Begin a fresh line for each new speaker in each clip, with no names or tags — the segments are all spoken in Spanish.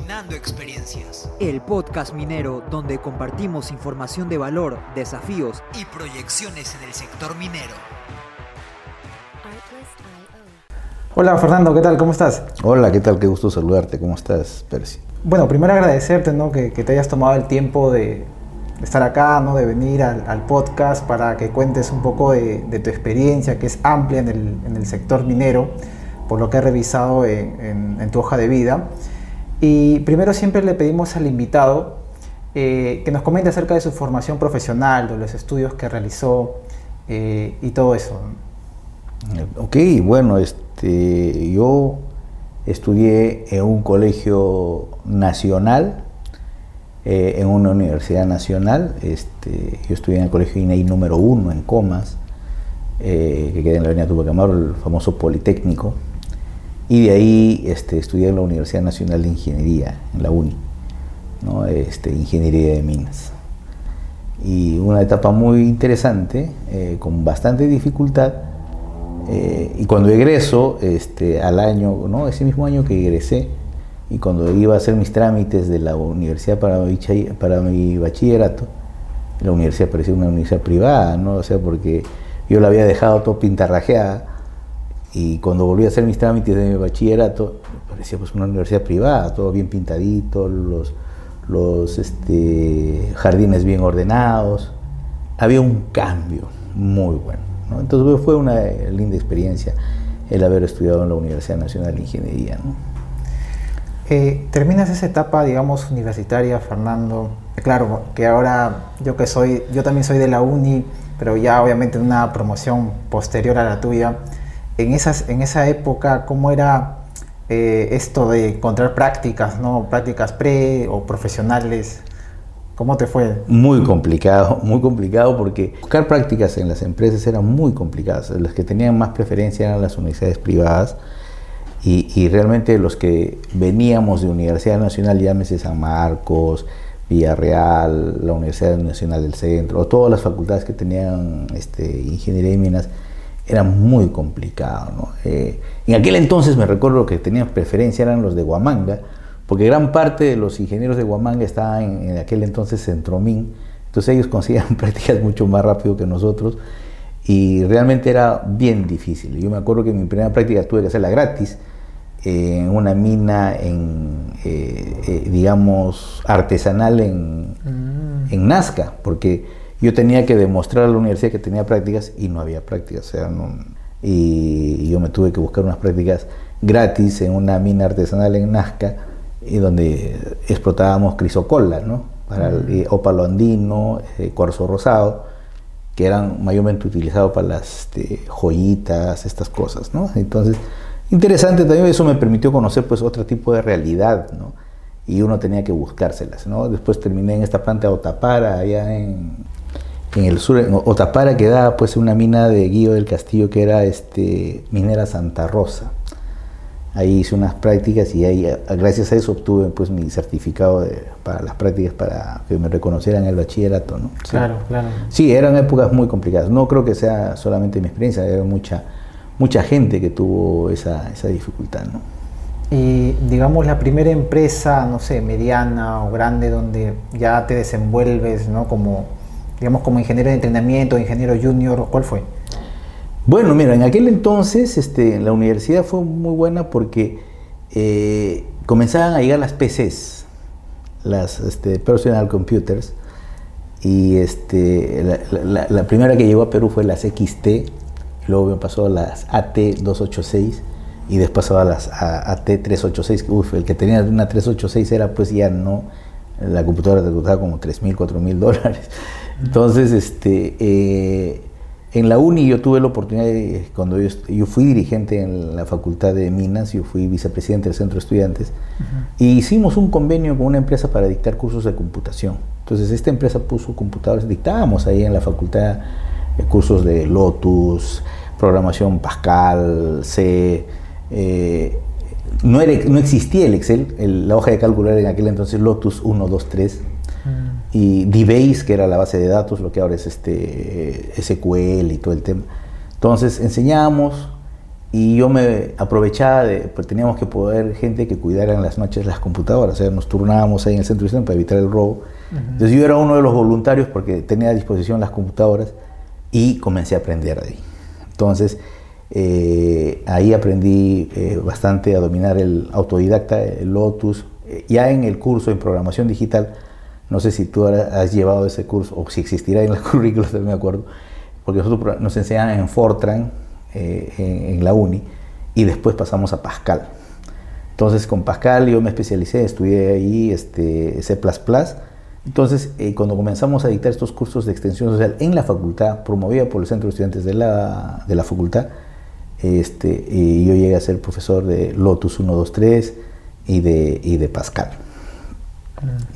Minando Experiencias.
El podcast minero donde compartimos información de valor, desafíos
y proyecciones en el sector minero.
Hola Fernando, ¿qué tal? ¿Cómo estás?
Hola, ¿qué tal? Qué gusto saludarte. ¿Cómo estás, Percy?
Bueno, primero agradecerte ¿no? que, te hayas tomado el tiempo de, estar acá, ¿no? de venir al, podcast para que cuentes un poco de, tu experiencia, que es amplia en el, en el sector minero por lo que he revisado en, tu hoja de vida. Y primero siempre le pedimos al invitado eh, que nos comente acerca de su formación profesional, de los estudios que realizó eh, y todo eso.
Ok, bueno, este, yo estudié en un colegio nacional, eh, en una universidad nacional. Este, yo estudié en el colegio INEI número uno en Comas, que queda en la avenida Tupac Amaru, el famoso Politécnico. Y de ahí este, estudié en la Universidad Nacional de Ingeniería, en la UNI, ¿no? este, Ingeniería de Minas. Y una etapa muy interesante, eh, con bastante dificultad. Eh, y cuando egreso, este, al año, ¿no? ese mismo año que egresé, y cuando iba a hacer mis trámites de la universidad para mi, para mi bachillerato, la universidad parecía una universidad privada, ¿no? O sea, porque yo la había dejado todo pintarrajeada y cuando volví a hacer mis trámites de mi bachillerato, parecía pues una universidad privada, todo bien pintadito, los, los este, jardines bien ordenados. Había un cambio muy bueno. Entonces fue una linda experiencia el haber estudiado en la Universidad Nacional de Ingeniería.
Eh, terminas esa etapa, digamos, universitaria, Fernando. Claro, que ahora yo que soy, yo también soy de la uni, pero ya obviamente en una promoción posterior a la tuya en, esas, en esa época, ¿cómo era eh, esto de encontrar prácticas, ¿no? prácticas pre o profesionales? ¿Cómo te fue?
Muy complicado, muy complicado porque buscar prácticas en las empresas eran muy complicadas. Las que tenían más preferencia eran las universidades privadas y, y realmente los que veníamos de Universidad Nacional, llámese San Marcos, Villarreal, la Universidad Nacional del Centro, o todas las facultades que tenían este, ingeniería y minas, era muy complicado. ¿no? Eh, en aquel entonces me recuerdo que tenían preferencia eran los de Huamanga, porque gran parte de los ingenieros de Huamanga estaban en, aquel entonces Centromín, entonces ellos conseguían prácticas mucho más rápido que nosotros y realmente era bien difícil. Yo me acuerdo que mi primera práctica tuve que hacerla gratis en una mina, en, eh, eh, digamos, artesanal en, mm. en Nazca, porque yo tenía que demostrar a la universidad que tenía prácticas y no había prácticas. O sea, y yo me tuve que buscar unas prácticas gratis en una mina artesanal en Nazca, y donde explotábamos crisocola, ¿no? Para el eh, ópalo andino, eh, cuarzo rosado, que eran mayormente utilizados para las este, joyitas, estas cosas, ¿no? Entonces, interesante también, eso me permitió conocer pues otro tipo de realidad, ¿no? Y uno tenía que buscárselas, ¿no? Después terminé en esta planta de Otapara, allá en, en el sur, en Otapara, quedaba pues una mina de Guío del Castillo que era este, minera Santa Rosa. Ahí hice unas prácticas y ahí, gracias a eso obtuve pues mi certificado para las prácticas para que me reconocieran el bachillerato. ¿no?
Claro, claro.
Sí, eran épocas muy complicadas. No creo que sea solamente mi experiencia, había mucha, mucha gente que tuvo esa, esa dificultad. ¿no?
Y digamos la primera empresa, no sé, mediana o grande donde ya te desenvuelves, ¿no? Como digamos, como ingeniero de entrenamiento, ingeniero junior, ¿cuál fue?
Bueno, mira, en aquel entonces este, la universidad fue muy buena porque eh, comenzaban a llegar las PCs, las este, Personal Computers, y este, la, primera que llegó a Perú fue las XT, luego pasó a las AT286 y después pasó a las AT386, uf, el que tenía una 386 era pues ya no, la computadora te costaba como 3 mil, 4 mil dólares. Entonces, este, eh, en la uni yo tuve la oportunidad, de, cuando yo, fui dirigente en la Facultad de Minas, yo fui vicepresidente del Centro de Estudiantes, y hicimos un convenio con una empresa para dictar cursos de computación. Entonces, esta empresa puso computadores, dictábamos ahí en la facultad eh, cursos de Lotus, programación Pascal, C. Eh, no, no existía el Excel, la hoja de cálculo era en aquel entonces Lotus 1, 2, 3 y DBase, que era la base de datos, lo que ahora es este SQL y todo el tema. Entonces enseñamos y yo me aprovechaba de, pues teníamos que poder gente que cuidara en las noches las computadoras, o sea, nos turnábamos ahí en el centro de para evitar el robo. Entonces yo era uno de los voluntarios porque tenía a disposición las computadoras y comencé a aprender ahí. Entonces, eh, ahí aprendí eh, bastante a dominar el autodidacta, el Lotus. Eh, ya en el curso en programación digital, no sé si tú has llevado ese curso o si existirá en la currícula, no me acuerdo, porque nosotros nos enseñan en Fortran, en, la uni, y después pasamos a Pascal. Entonces con Pascal yo me especialicé, estudié ahí este, C++. Entonces cuando comenzamos a dictar estos cursos de extensión social en la facultad, promovida por el Centro de Estudiantes de la, de la facultad, este, y yo llegué a ser profesor de Lotus 1, 2, 3 y de, y de Pascal.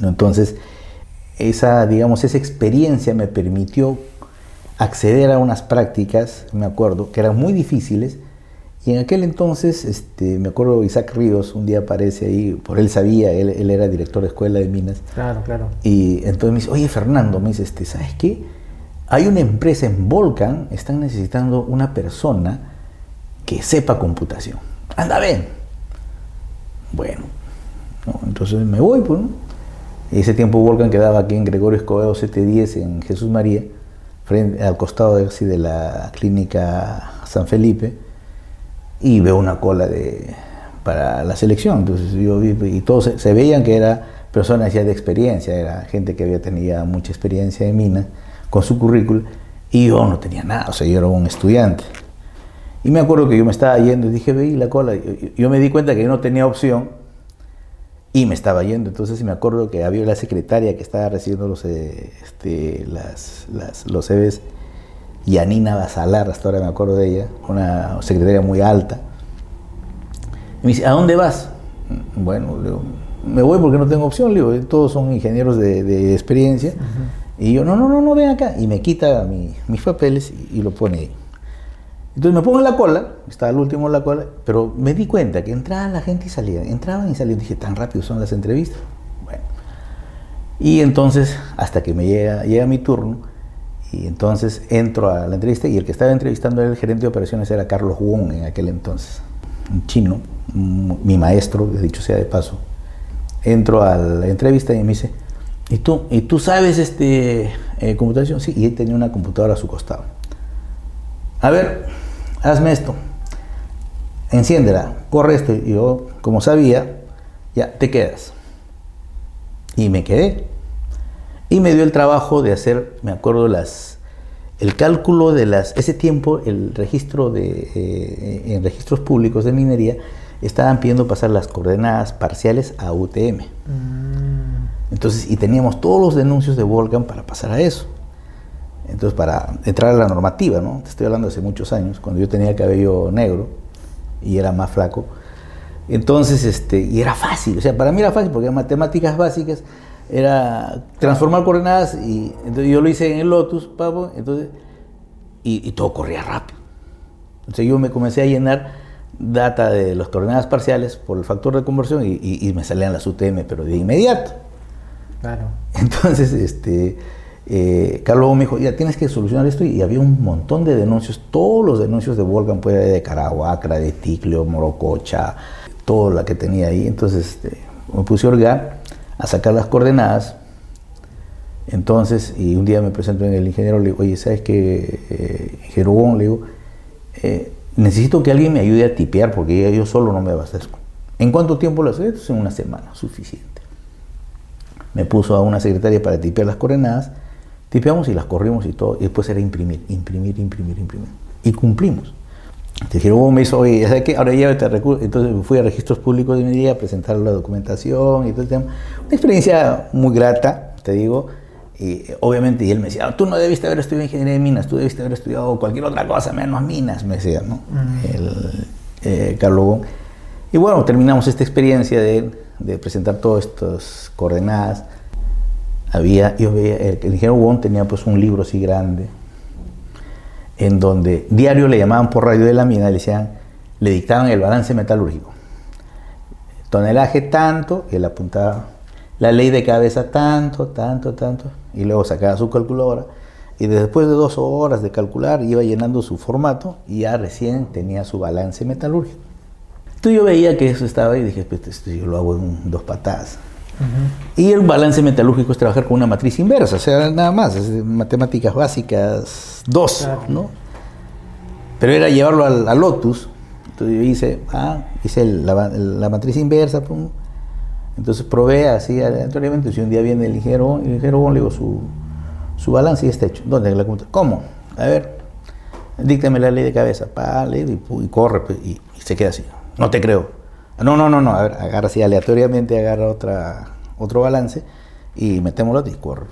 Entonces, esa, digamos, esa experiencia me permitió acceder a unas prácticas, me acuerdo, que eran muy difíciles. Y en aquel entonces, este, me acuerdo Isaac Ríos, un día aparece ahí, por él sabía, él, él, era director de escuela de minas.
Claro, claro.
Y entonces me dice, oye Fernando, me dice, este, ¿sabes qué? Hay una empresa en Volcan, están necesitando una persona que sepa computación. Anda, ven. Bueno, entonces me voy, pues. ese tiempo Volcan quedaba aquí en Gregorio Escobedo 710 en Jesús María, al costado de, de la clínica San Felipe, y veo una cola de, para la selección. Entonces yo vi, y todos se, veían que era personas ya de experiencia, era gente que había tenido mucha experiencia en minas con su currículum, y yo no tenía nada, o sea, yo era un estudiante. Y me acuerdo que yo me estaba yendo y dije, veí la cola. Yo, me di cuenta que yo no tenía opción y me estaba yendo. Entonces me acuerdo que había la secretaria que estaba recibiendo los, eh, este, las, los CVs, Yanina Basalar, hasta ahora me acuerdo de ella, una secretaria muy alta. Y me dice, ¿a dónde vas? Bueno, me voy porque no tengo opción, le digo, todos son ingenieros de, experiencia. Y yo, no, no, no, no, ven acá. Y me quita mis papeles y, y lo pone ahí. Entonces me pongo en la cola, estaba el último en la cola, pero me di cuenta que entraba la gente y salía, entraban y salían. Dije, tan rápido son las entrevistas. Bueno. Y entonces, hasta que me llega, llega mi turno, y entonces entro a la entrevista, y el que estaba entrevistando era el gerente de operaciones, era Carlos Wong en aquel entonces, un chino, mi maestro, dicho sea de paso. Entro a la entrevista y me dice, ¿y tú, ¿y tú sabes este, eh, computación? Sí, y él tenía una computadora a su costado. A ver, hazme esto, enciéndela, corre esto. Y yo, como sabía, ya te quedas. Y me quedé. Y me dio el trabajo de hacer, me acuerdo, las, el cálculo de las, ese tiempo, el registro de, eh, en registros públicos de minería, estaban pidiendo pasar las coordenadas parciales a UTM. Mm. Entonces, y teníamos todos los denuncios de Volcan para pasar a eso. Entonces, para entrar a la normativa, ¿no? Te estoy hablando hace muchos años, cuando yo tenía cabello negro y era más flaco. Entonces, este, y era fácil, o sea, para mí era fácil porque eran matemáticas básicas, era transformar coordenadas y entonces yo lo hice en el Lotus, papo, entonces, y, todo corría rápido. Entonces yo me comencé a llenar data de las coordenadas parciales por el factor de conversión y, y me salían las UTM, pero de inmediato.
Claro.
Entonces, este eh, Carlos me dijo, ya tienes que solucionar esto y había un montón de denuncios, todos los denuncios de Volcan, pues de Carahuacra, de Ticlio, Morococha, toda la que tenía ahí. Entonces este, me puse a orgar, a sacar las coordenadas. Entonces, y un día me presento en el ingeniero, le digo, oye, ¿sabes qué, eh, Le digo, eh, necesito que alguien me ayude a tipear porque yo solo no me abastezco. ¿En cuánto tiempo lo haces? En una semana, suficiente. Me puso a una secretaria para tipear las coordenadas Tipeamos y las corrimos y todo, y después era imprimir, imprimir, imprimir, imprimir. Y cumplimos. Te dijeron, oh, me hizo, oye, ¿sabes qué? Ahora llévate a recursos. Entonces fui a registros públicos de minería a presentar la documentación y todo el tema. Una experiencia muy grata, te digo. Y obviamente, y él me decía, ah, tú no debiste haber estudiado ingeniería de minas, tú debiste haber estudiado cualquier otra cosa, menos minas, me decía, ¿no? El, eh, Carlos Y bueno, terminamos esta experiencia de, de presentar todas estas coordenadas había, yo veía, el, ingeniero Wong tenía pues un libro así grande, en donde diario le llamaban por radio de la mina, le decían, le dictaban el balance metalúrgico. Tonelaje tanto, y él apuntaba la ley de cabeza tanto, tanto, tanto, y luego sacaba su calculadora Y después de dos horas de calcular, iba llenando su formato y ya recién tenía su balance metalúrgico. Entonces yo veía que eso estaba y dije, pues esto yo lo hago en dos patadas. Y el balance metalúrgico es trabajar con una matriz inversa, o sea, nada más, es matemáticas básicas dos, ¿no? Pero era llevarlo al, al, Lotus, entonces yo hice, ah, hice la, la, matriz inversa, pum. entonces probé así aleatoriamente, si un día viene el ingeniero, el ingeniero le digo, su, su balance ya está hecho. ¿Dónde? La ¿Cómo? A ver, díctame la ley de cabeza, pa, y, y corre, pues, y, y se queda así. No te creo. No, no, no, no. A ver, agarra así aleatoriamente, agarra otra, otro balance y metémoslo y corre.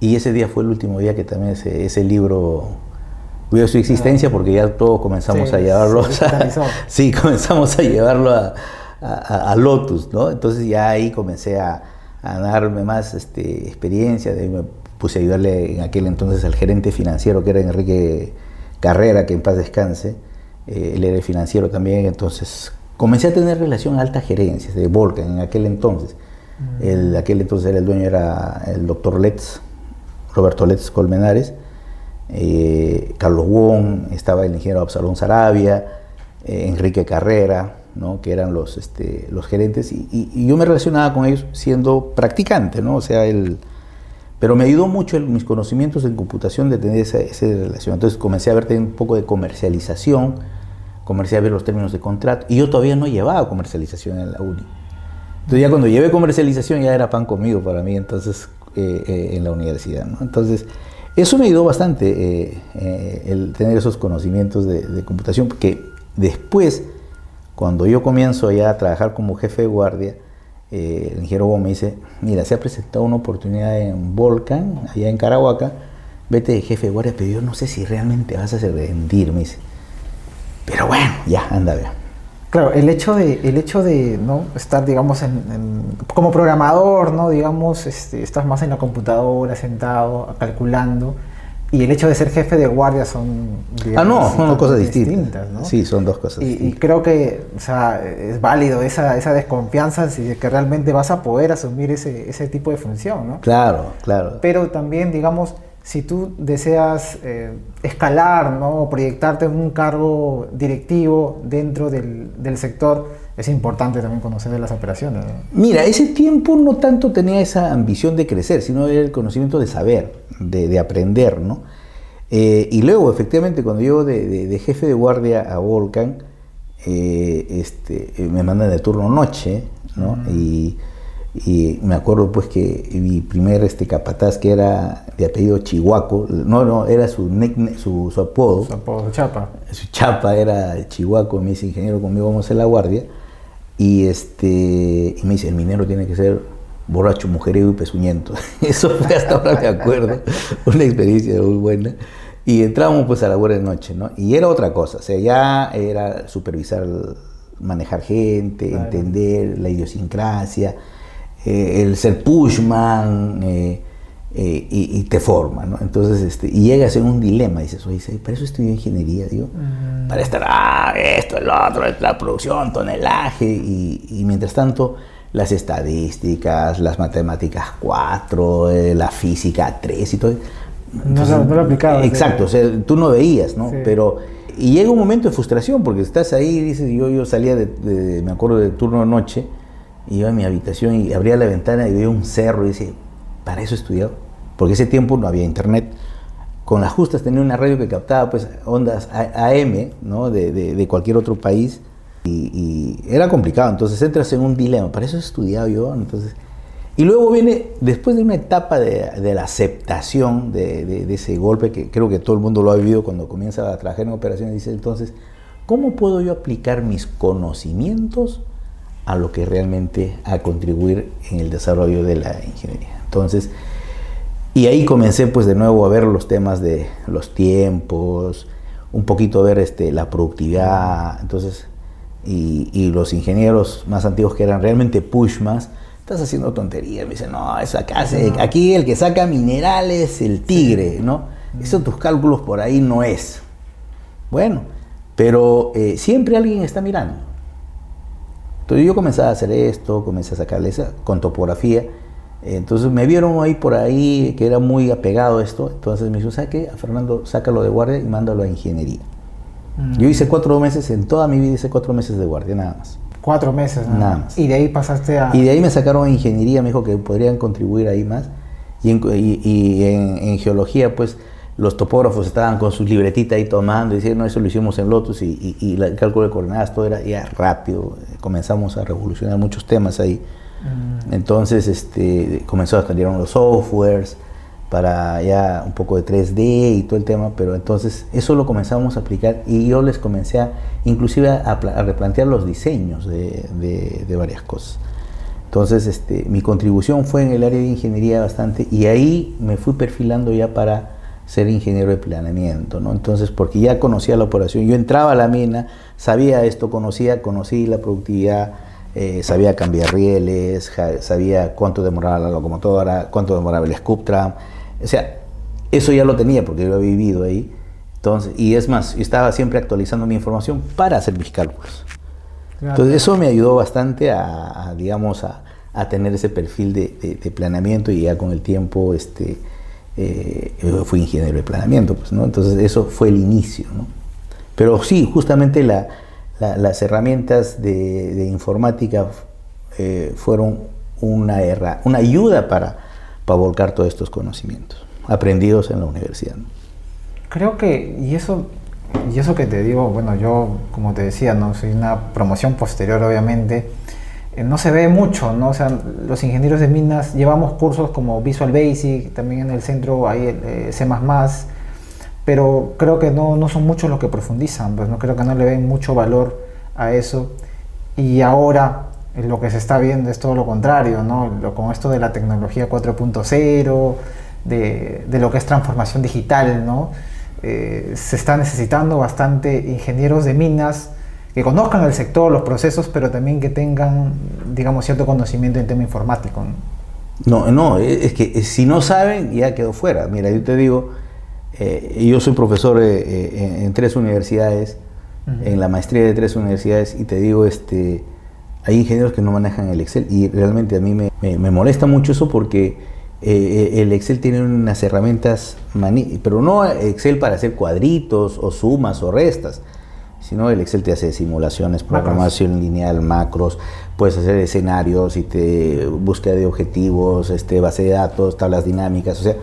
Y ese día fue el último día que también ese, ese libro vio su existencia porque ya todos comenzamos
Sí,
a llevarlo.
digitalizó.
sí, comenzamos a llevarlo a, a- a Lotus, ¿no? Entonces ya ahí comencé a, a darme más este, experiencia, de ahí me puse a ayudarle en aquel entonces al gerente financiero que era Enrique Carrera, que en paz descanse, eh, él era el financiero también, entonces comencé a tener relación a alta gerencia de Volcan en aquel entonces. El, aquel entonces era el dueño era el doctor Letz, Roberto Letz Colmenares, eh, Carlos Wong, estaba el ingeniero Absalón Sarabia, eh, Enrique Carrera, ¿no? que eran los, este, los gerentes, y, y- y yo me relacionaba con ellos siendo practicante, ¿no? o sea, el, pero me ayudó mucho el- mis conocimientos en computación de tener esa, esa relación. Entonces comencé a ver un poco de comercialización, comencé a ver los términos de contrato, y yo todavía no llevaba comercialización en la uni. Entonces ya cuando llevé comercialización ya era pan comido para mí, entonces eh, eh, en la universidad. ¿no? Entonces eso me ayudó bastante eh, eh, el tener esos conocimientos de, de computación, porque después, cuando yo comienzo ya a trabajar como jefe de guardia, eh, el ingeniero Bo me dice, mira, se ha presentado una oportunidad en Volcan, allá en Carahuaca, vete de jefe de guardia, pero yo no sé si realmente vas a rendir, me dice. Pero bueno, ya, anda, vea.
Claro, el hecho de, el hecho de ¿no? estar, digamos, en, en- como programador, ¿no? Digamos, este, estás más en la computadora, sentado, calculando, y el hecho de ser jefe de guardia son,
Ah,
digamos,
no, son
totalmente
cosas distintas.
¿no?
Sí, son dos cosas
Y, y
distintas.
creo que o sea, es válido esa, esa desconfianza si de que realmente vas a poder asumir ese, ese tipo de función, ¿no?
Claro, claro.
Pero también, digamos, si tú deseas eh, escalar, ¿no? O proyectarte en un cargo directivo dentro del, del sector, es importante también conocer de las operaciones. ¿no?
Mira, ese tiempo no tanto tenía esa ambición de crecer, sino el conocimiento de saber, de, de aprender, ¿no? Eh, y luego, efectivamente, cuando yo de, de- de jefe de guardia a Volcan, eh, este, me mandan de turno noche, ¿no? Y, y me acuerdo pues que mi primer este, capataz, que era de apellido Chihuaco, no, no, era su, nickname- su, su apodo,
Su apodo, chapa.
su chapa era Chihuahua, me dice ingeniero conmigo vamos a hacer la guardia y este y me dice el minero tiene que ser borracho, mujeriego y pezuñento. Eso fue hasta ahora me acuerdo, una experiencia muy buena. Y entramos pues a la guardia de noche, ¿no? Y era otra cosa, o sea, ya era supervisar, manejar gente,
Claro.
entender la idiosincrasia, eh, el ser pushman, eh, eh, y, y te forma, ¿no? Entonces, este, y llegas en un dilema, dices, oye, para eso estudié ingeniería, digo, para estar, ah, esto, el otro, la producción, tonelaje, y, y mientras tanto, las estadísticas, las matemáticas 4, eh, la física 3 y todo.
No lo- no lo aplicabas,
Exacto, o sea, tú no veías, ¿no?
Sí.
Pero, y llega un momento de frustración, porque estás ahí y dices, yo, yo salía de, de- me acuerdo de turno de noche, iba a mi habitación y abría la ventana y veía un cerro y decía, ¿para eso he estudiado? Porque ese tiempo no había internet. Con las justas tenía una radio que captaba pues ondas AM, ¿no? De, de- de cualquier otro país. Y, y era complicado, entonces entras en un dilema, ¿para eso he estudiado yo? Entonces, y luego viene, después de una etapa de, de la aceptación de ese golpe, que creo que todo el mundo lo ha vivido cuando comienza a trabajar en operaciones, dice entonces, ¿cómo puedo yo aplicar mis conocimientos a lo que realmente a contribuir en el desarrollo de la ingeniería? Entonces, y ahí comencé pues de nuevo a ver los temas de los tiempos, un poquito a ver este, la productividad, entonces, y, y los ingenieros más antiguos que eran realmente pushmas, estás haciendo tonterías, me dicen, no, eso acá se- aquí el que saca minerales el tigre, ¿no? Eso tus cálculos por ahí no es. Bueno, pero eh, siempre alguien está mirando. Entonces yo comencé a hacer esto, comencé a sacarle esa con topografía Entonces me vieron ahí por ahí que era muy apegado a esto. Entonces me dijo, ¿sabes qué? A Fernando, sácalo de guardia y mándalo a ingeniería.
Mm.
Yo hice cuatro meses, en toda mi vida hice cuatro meses de guardia, nada más.
Cuatro meses, ¿no?
Nada más.
Y de ahí pasaste a...
Y de ahí me sacaron a ingeniería, me dijo que podrían contribuir ahí más. Y en, y- y en- en geología, pues los topógrafos estaban con su libretita ahí tomando y decían, no, eso lo hicimos en Lotus y, y- y el cálculo de coordenadas, todo era ya rápido. Comenzamos a revolucionar muchos temas ahí.
Mm.
Entonces este, comenzó a salir los softwares para ya un poco de 3D y todo el tema, pero entonces eso lo comenzamos a aplicar y yo les comencé a, inclusive a, a replantear los diseños de, de- de varias cosas. Entonces este, mi contribución fue en el área de ingeniería bastante y ahí me fui perfilando ya para ser ingeniero de planeamiento, ¿no? Entonces, porque ya conocía la operación, yo entraba a la mina, sabía esto, conocía, conocí la productividad, eh, sabía cambiar rieles, ja- sabía cuánto demoraba la locomotora, cuánto demoraba el scoop tram, o sea, eso ya lo tenía porque yo había vivido ahí. Entonces, y es más, yo estaba siempre actualizando mi información para hacer mis cálculos.
Claro.
Entonces eso me ayudó bastante a, a, digamos, a, a tener ese perfil de, de- de planeamiento y ya con el tiempo este, eh, fui ingeniero de planeamiento, pues, ¿no? Entonces eso fue el inicio, ¿no? Pero sí, justamente la- la- las herramientas de, informática eh, fueron una, herra- una ayuda para, para volcar todos estos conocimientos aprendidos en la universidad.
Creo que, y eso, y eso que te digo, bueno, yo, como te decía, no soy una promoción posterior, obviamente, no se ve mucho, ¿no? O sea, los ingenieros de minas llevamos cursos como Visual Basic, también en el centro hay eh, C++, pero creo que no, no son muchos los que profundizan, pues no creo que no le ven mucho valor a eso. Y ahora eh, lo que se está viendo es todo lo contrario, ¿no? Lo- con esto de la tecnología 4.0, de, de lo que es transformación digital, ¿no? Eh, se está necesitando bastante ingenieros de minas que conozcan el sector, los procesos, pero también que tengan, digamos, cierto conocimiento en tema informático. ¿no?
No, no, es que si no saben, ya quedó fuera. Mira, yo te digo, eh, yo soy profesor eh, eh, en, tres universidades, en la maestría de tres universidades, y te digo, este, hay ingenieros que no manejan el Excel, y realmente a mí me, me- me molesta mucho eso porque eh, el Excel tiene unas herramientas, pero no Excel para hacer cuadritos o sumas o restas, sino el Excel te hace simulaciones,
Macros.
programación lineal, macros, puedes hacer escenarios y te búsqueda de objetivos, este, base de datos, tablas dinámicas, o sea,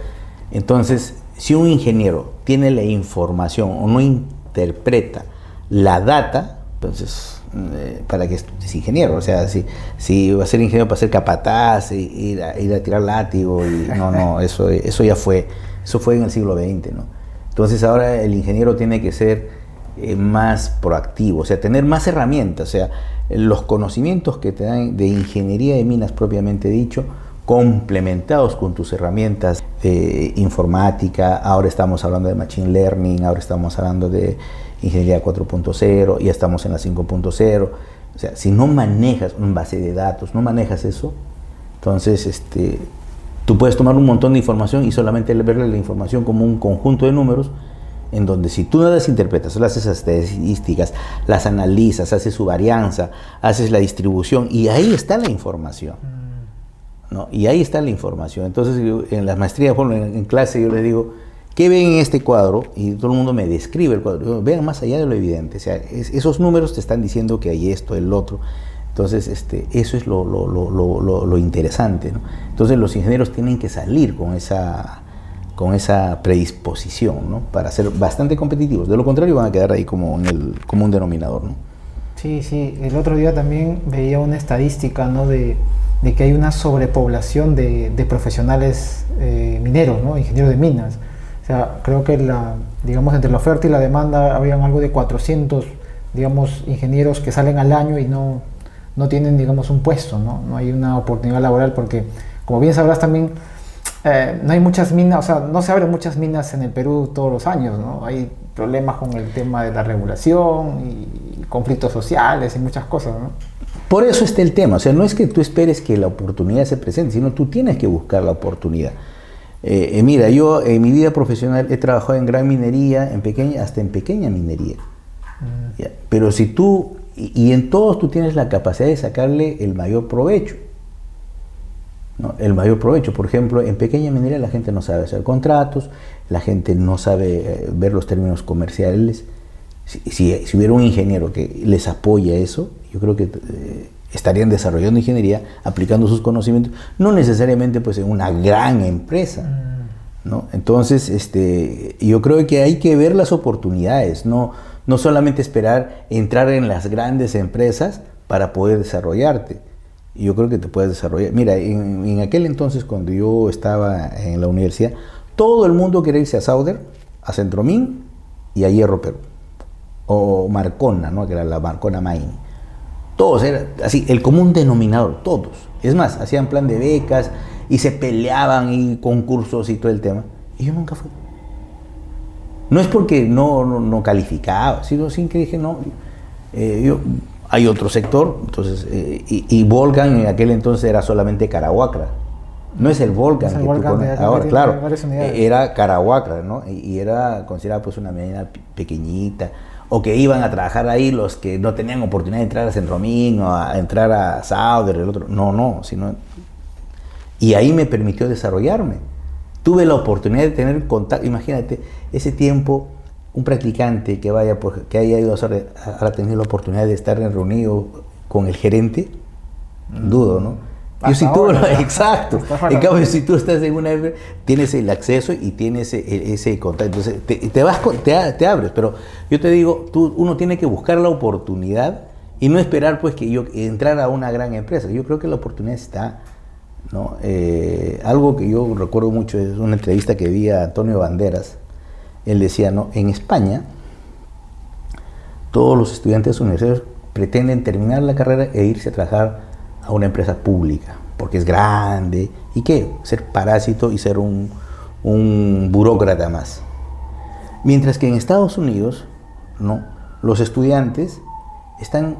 entonces si un ingeniero tiene la información o no interpreta la data, entonces eh, para es, es ingeniero, o sea, si, si va a ser ingeniero para ser capataz, y- ir a, ir a tirar látigo, y no, no, eso, eso ya fue, eso fue en el siglo XX, ¿no? Entonces ahora el ingeniero tiene que ser eh, más proactivo, o sea, tener más herramientas, o sea, los conocimientos que te dan de ingeniería de minas propiamente dicho, complementados con tus herramientas de informática, ahora estamos hablando de Machine Learning, ahora estamos hablando de Ingeniería 4.0, ya estamos en la 5.0, o sea, si no manejas un base de datos, no manejas eso, entonces este, tú puedes tomar un montón de información y solamente verle la información como un conjunto de números, en donde si tú no las interpretas, las haces estadísticas, las analizas, haces su varianza, haces la distribución, y ahí está la información. ¿no? Y ahí está la información. Entonces, en las maestrías, bueno, en, en clase yo les digo, ¿qué ven en este cuadro? Y todo el mundo me describe el cuadro. Vean más allá de lo evidente. O sea, es- esos números te están diciendo que hay esto, el otro. Entonces, este, eso es lo- lo interesante. ¿no? Entonces, los ingenieros tienen que salir con esa, con esa predisposición ¿no? para ser bastante competitivos. De lo contrario, van a quedar ahí como, en el, como un denominador. ¿no?
Sí, sí. El otro día también veía una estadística, ¿no? De, que hay una sobrepoblación de, profesionales eh, mineros, ¿no? Ingenieros de minas. O sea, creo que la, digamos, entre la oferta y la demanda habían algo de 400, digamos, ingenieros que salen al año y no, no tienen, digamos, un puesto, ¿no? No hay una oportunidad laboral porque, como bien sabrás también, eh, no hay muchas minas, o sea, no se abren muchas minas en el Perú todos los años, ¿no? Hay problemas con el tema de la regulación y conflictos sociales y muchas cosas, ¿no?
Por eso está el tema, o sea, no es que tú esperes que la oportunidad se presente, sino tú tienes que buscar la oportunidad. Eh, eh, mira, yo en mi vida profesional he trabajado en gran minería, en pequeña, hasta en pequeña minería. Ya, Pero si tú, y, y en todos tú tienes la capacidad de sacarle el mayor provecho. ¿No? el mayor provecho. Por ejemplo, en pequeña minería la gente no sabe hacer contratos, la gente no sabe eh, ver los términos comerciales. Si, si, si, hubiera un ingeniero que les apoya eso, yo creo que eh, estarían desarrollando ingeniería, aplicando sus conocimientos, no necesariamente pues en una gran empresa. Mm. ¿no? Entonces, este, yo creo que hay que ver las oportunidades, no, no solamente esperar entrar en las grandes empresas para poder desarrollarte. Yo creo que te puedes desarrollar. Mira, en, aquel entonces cuando yo estaba en la universidad, todo el mundo quería irse a Sauder, a Centromín y a Hierro Perú. O Marcona, ¿no? que era la Marcona Main. Todos, era así, el común denominador, todos. Es más, hacían plan de becas y se peleaban y concursos y todo el tema. Y yo nunca fui. No es porque no, no, no calificaba, sino sin que dije, no, eh, yo, hay otro sector, entonces, eh, y, y, Volcan en aquel entonces era solamente Carahuacra. No es el Volcan,
el
que
Volcan
tú ahora, claro. eh, Era Carahuacra, ¿no? Y, y era considerada pues una medida pe- pequeñita. O que iban a trabajar ahí los que no tenían oportunidad de entrar a Centromín o a entrar a Sauder, el otro. No, no, sino y ahí me permitió desarrollarme. Tuve la oportunidad de tener contacto, imagínate, ese tiempo, un practicante que, vaya por, que haya ido a tenido la oportunidad de estar reunido con el gerente, dudo, ¿no? Yo si tú, exacto. En cambio, si tú estás en una empresa, tienes el acceso y tienes ese, ese contacto. Entonces, te, te vas, te, te abres. Pero yo te digo, tú, uno tiene que buscar la oportunidad y no esperar pues que yo entrar a una gran empresa. Yo creo que la oportunidad está. ¿no? Eh, algo que yo recuerdo mucho es una entrevista que vi a Antonio Banderas. Él decía, ¿no? En España, todos los estudiantes universitarios pretenden terminar la carrera e irse a trabajar a una empresa pública, porque es grande. ¿Y qué? Ser parásito y ser un, un burócrata más. Mientras que en Estados Unidos, no, los estudiantes están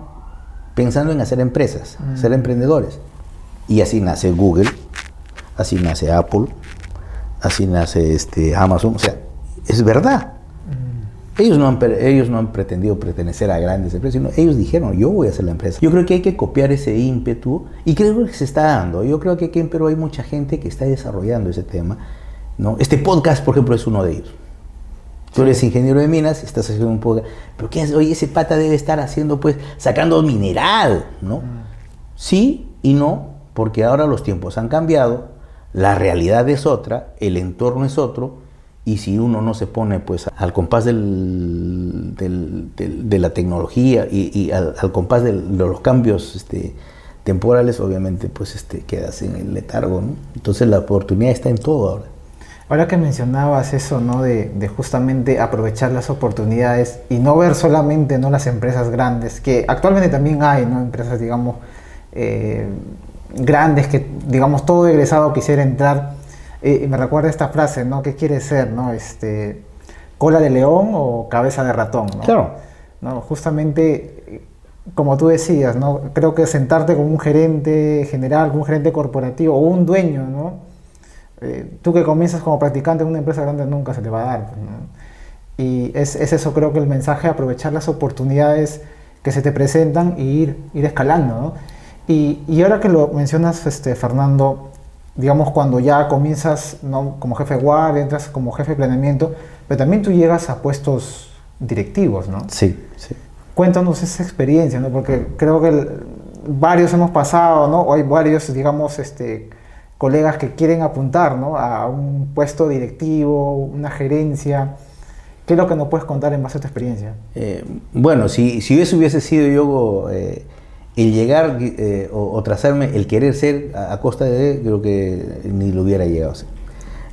pensando en hacer empresas, ser emprendedores. Y así nace Google, así nace Apple, así nace este, Amazon. O sea, es verdad. Ellos no, han, ellos no han pretendido pertenecer a grandes empresas, sino ellos dijeron, yo voy a hacer la empresa. Yo creo que hay que copiar ese ímpetu y creo que se está dando. Yo creo que aquí en Perú hay mucha gente que está desarrollando ese tema. ¿no? Este podcast, por ejemplo, es uno de ellos. Tú eres ingeniero de minas, estás haciendo un podcast, pero ¿qué? Oye, ese pata debe estar haciendo, pues, sacando mineral, ¿no? Sí y no, porque ahora los tiempos han cambiado, la realidad es otra, el entorno es otro, y si uno no se pone, pues, al compás del, del- de la tecnología y, al, compás de los cambios este, temporales, obviamente, pues, este, quedas en el letargo, ¿no? Entonces la oportunidad está en todo ahora.
Ahora que mencionabas eso, ¿no? De, de justamente aprovechar las oportunidades y no ver solamente, ¿no? Las empresas grandes, que actualmente también hay, ¿no? Empresas, digamos, eh, grandes que, digamos, todo egresado quisiera entrar. Eh, y me recuerda esta frase, ¿no? ¿Qué quiere ser, no? Este, cola de león o cabeza de ratón, ¿no?
Claro.
¿no? Justamente, eh, como tú decías, ¿no? creo que sentarte con un gerente general, con un gerente corporativo o un dueño, ¿no? Eh, tú que comienzas como practicante en una empresa grande nunca se te va a dar. ¿no? Y es, es eso, creo que el mensaje, aprovechar las oportunidades que se te presentan y ir, ir escalando. ¿no? Y, y ahora que lo mencionas, este, Fernando, digamos cuando ya comienzas ¿no? como jefe de guardia, entras como jefe de planeamiento, pero también tú llegas a puestos directivos, ¿no?
Sí, sí.
Cuéntanos esa experiencia, ¿no? Porque creo que el- varios hemos pasado, ¿no? O hay varios, digamos, este, colegas que quieren apuntar, ¿no? A un puesto directivo, una gerencia. ¿Qué es lo que nos puedes contar en base a tu experiencia?
Eh, bueno, si, si eso hubiese sido yo eh, el llegar eh, o, trazarme, el querer ser a, costa de, creo que ni lo hubiera llegado a ser.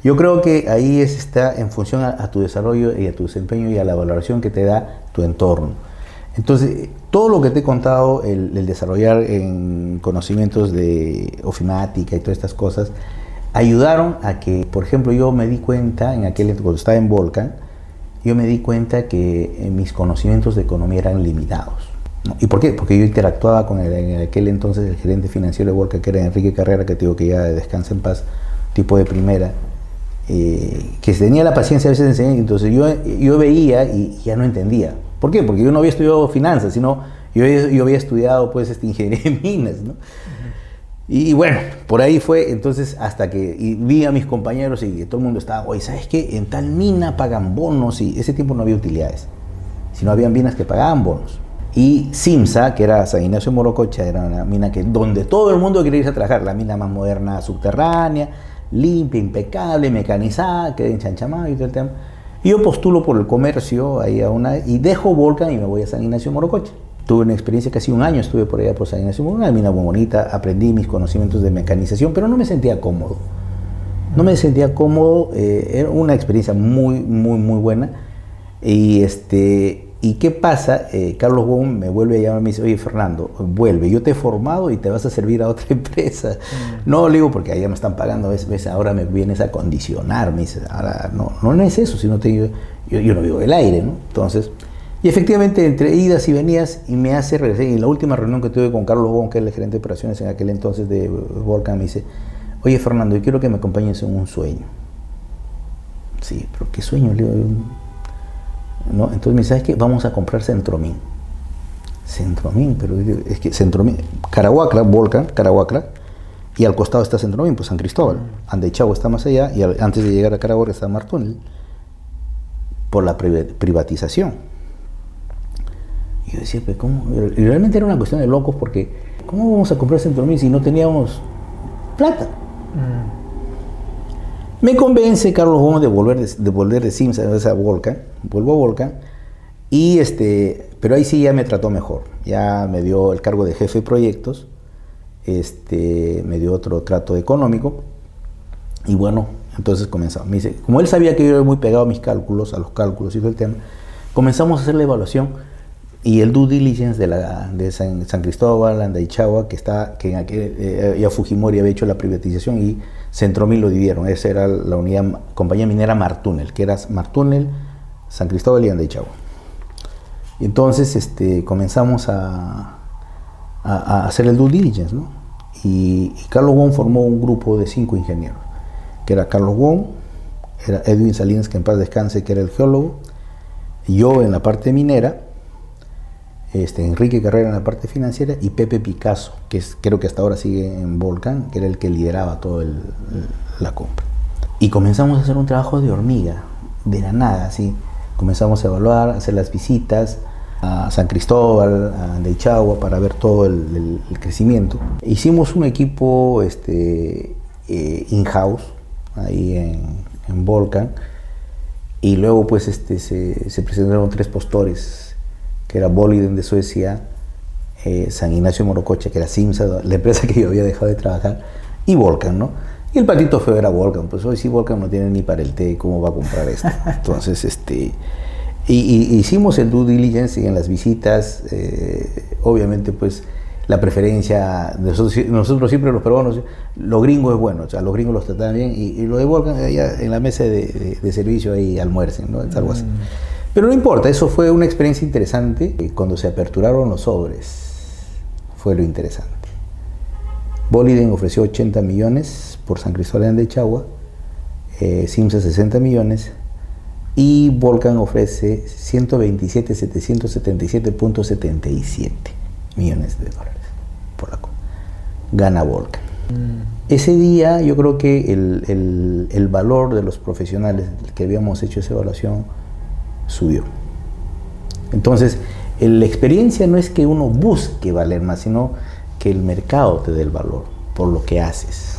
Yo creo que ahí es, está en función a, tu desarrollo y a tu desempeño y a la valoración que te da tu entorno. Entonces, todo lo que te he contado, el, el desarrollar en conocimientos de ofimática y todas estas cosas, ayudaron a que, por ejemplo, yo me di cuenta, en aquel cuando estaba en Volcan, yo me di cuenta que mis conocimientos de economía eran limitados. ¿Y por qué? Porque yo interactuaba con en aquel entonces el gerente financiero de Volcan, que era Enrique Carrera, que te digo que ya descansa en paz, tipo de primera, eh, que tenía la paciencia a veces de enseñar, entonces yo, yo veía y ya no entendía. ¿Por qué? Porque yo no había estudiado finanzas, sino yo, yo había estudiado pues este, ingeniería en minas, ¿no? Y bueno, por ahí fue entonces hasta que vi a mis compañeros y todo el mundo estaba, oye, ¿sabes qué? En tal mina pagan bonos y ese tiempo no había utilidades, sino habían minas que pagaban bonos. Y Simsa, que era San Ignacio Morococha, era una mina que, donde todo el mundo quería irse a trabajar, la mina más moderna, subterránea, limpia, impecable, mecanizada, que en Chanchamá y todo el tema. Y yo postulo por el comercio ahí a una, y dejo Volcan y me voy a San Ignacio Morococha. Tuve una experiencia, casi un año estuve por allá por San Ignacio, una mina muy bonita, aprendí mis conocimientos de mecanización, pero no me sentía cómodo. No me sentía cómodo, eh, era una experiencia muy, muy, muy buena. Y, este, ¿y qué pasa? Eh, Carlos Gómez me vuelve a llamar y me dice, oye Fernando, vuelve, yo te he formado y te vas a servir a otra empresa. No, le digo, porque allá me están pagando, ves, ves, ahora me vienes a condicionar, me dice, ahora no, no, es eso, sino te, yo, yo no vivo el aire, ¿no? Entonces... Y efectivamente, entre idas y venidas, y me hace regresar. Y en la última reunión que tuve con Carlos Bon, que es el gerente de operaciones en aquel entonces de Volcan, me dice: Oye, Fernando, yo quiero que me acompañes en un sueño. Sí, pero ¿qué sueño? Le digo, ¿no? Entonces me dice: ¿Sabes qué? Vamos a comprar Centromín. Centromín, pero es que Centromín, Carahuacra, Volcan, Carahuacra, y al costado está Centromín, pues San Cristóbal. Andechagua está más allá, y antes de llegar a Carahuacra está Martúnel, por la privatización. Y yo decía, pues, ¿cómo? Y realmente era una cuestión de locos porque, ¿cómo vamos a comprar Centromil si no teníamos plata? Mm. Me convence Carlos Gómez de volver de, volver de Sims a esa Volcan, vuelvo a Volcan, y este, pero ahí sí ya me trató mejor, ya me dio el cargo de jefe de proyectos, este, me dio otro trato económico, y bueno, entonces comenzamos. Como él sabía que yo era muy pegado a mis cálculos, a los cálculos y todo el tema, comenzamos a hacer la evaluación y el due diligence de, la, de San, Cristóbal, Andaichagua, que está, que aquel, eh, ya Fujimori había hecho la privatización y Centromil lo dividieron. Esa era la unidad, compañía minera Martúnel, que era Martúnel, San Cristóbal y Andaichagua. Entonces este, comenzamos a, a, hacer el due diligence, ¿no? Y, Carlos Wong formó un grupo de cinco ingenieros, que era Carlos Wong, era Edwin Salinas, que en paz descanse, que era el geólogo, yo en la parte minera, este, Enrique Carrera en la parte financiera y Pepe Picasso, que creo que hasta ahora sigue en Volcán, que era el que lideraba toda la compra. Y comenzamos a hacer un trabajo de hormiga, de la nada, ¿sí? Comenzamos a evaluar, a hacer las visitas a San Cristóbal, a Andechagua, para ver todo el, crecimiento. Hicimos un equipo este, eh, in-house, ahí en, en y luego pues este, se presentaron tres postores que era Boliden de Suecia, eh, San Ignacio Morococha, que era Simsa, la empresa que yo había dejado de trabajar, y Volcan, ¿no? Y el patito feo era Volcan, pues hoy sí Volcan no tiene ni para el té, ¿cómo va a comprar esto? Entonces, este... Y, hicimos el due diligence y en las visitas, eh, obviamente, pues la preferencia, nosotros, nosotros siempre los peruanos, los gringos es bueno, o sea, los gringos los tratan bien y, lo de Volcan, allá en la mesa de, servicio ahí almuercen, ¿no? Es algo así. Pero no importa, eso fue una experiencia interesante. Cuando se aperturaron los sobres, fue lo interesante. Boliden ofreció 80 millones por San Cristóbal de Chagua, eh, Simsa 60 millones y Volcan ofrece 127.777.77 millones de dólares por la compra. Gana Volcan. Mm. Ese día yo creo que el, el valor de los profesionales que habíamos hecho esa evaluación subió. Entonces, la experiencia no es que uno busque valer más, sino que el mercado te dé el valor por lo que haces.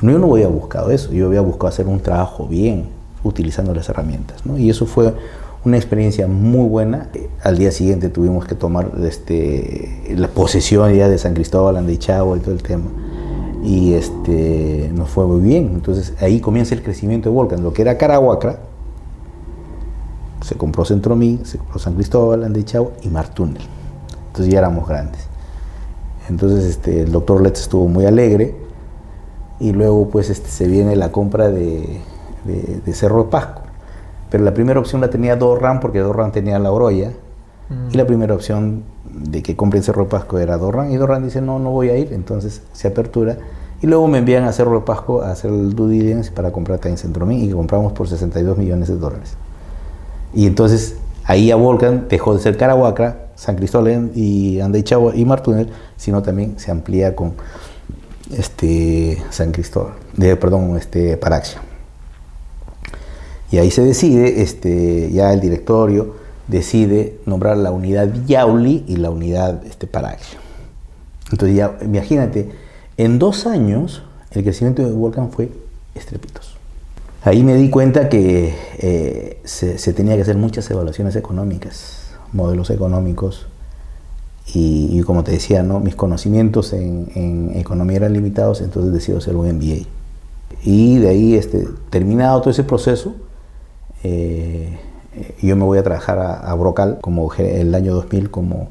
No, yo no había buscado eso, yo había buscado hacer un trabajo bien utilizando las herramientas. Y eso fue una experiencia muy buena. Al día siguiente tuvimos que tomar este, la posesión ya de San Cristóbal, Andechagua y todo el tema. Y este, nos fue muy bien. Entonces ahí comienza el crecimiento de Volcan. Lo que era Carahuacra, se compró Centromí, se compró San Cristóbal, Andechau y Martúnel. Entonces ya éramos grandes. Entonces este, el doctor Letts estuvo muy alegre y luego pues este, se viene la compra de, Cerro de Pasco. Pero la primera opción la tenía Dorran porque Dorran tenía la Oroya y la primera opción de que compren Cerro de Pasco era Dorran y Dorran dice no, no voy a ir, entonces se apertura y luego me envían a Cerro de Pasco a hacer el due diligence para comprar también Centromí y compramos por 62 millones de dólares. Y entonces ahí a Volcan dejó de ser Carahuacra, San Cristóbal y Andeichagua y Martúnel, sino también se amplía con este, San Cristóbal, de, perdón, este, Paraxia. Y ahí se decide, este, ya el directorio decide nombrar la unidad Yauli y la unidad este, Paraxia. Entonces ya, imagínate, en dos años el crecimiento de Volcan fue estrepitoso. Ahí me di cuenta que eh, se, tenía que hacer muchas evaluaciones económicas, modelos económicos, y, como te decía, ¿no? mis conocimientos en, economía eran limitados, entonces decidí hacer un MBA. Y de ahí, este, terminado todo ese proceso, eh, yo me voy a trabajar a, Brocal como el año 2000 como,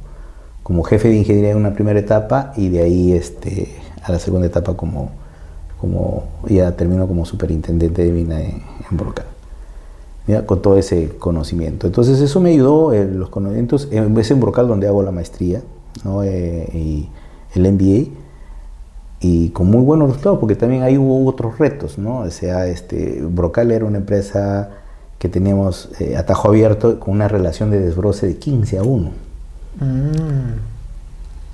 como jefe de ingeniería en una primera etapa y de ahí este, a la segunda etapa como, como ya termino como superintendente de mina en, Brocal. con todo ese conocimiento. Entonces eso me ayudó, eh, los conocimientos, en vez en Brocal donde hago la maestría ¿no? Eh, y el MBA, y con muy buenos resultados, porque también ahí hubo otros retos, ¿no? O sea, este, Brocal era una empresa que teníamos eh, atajo abierto con una relación de desbroce de 15 a 1. Mm.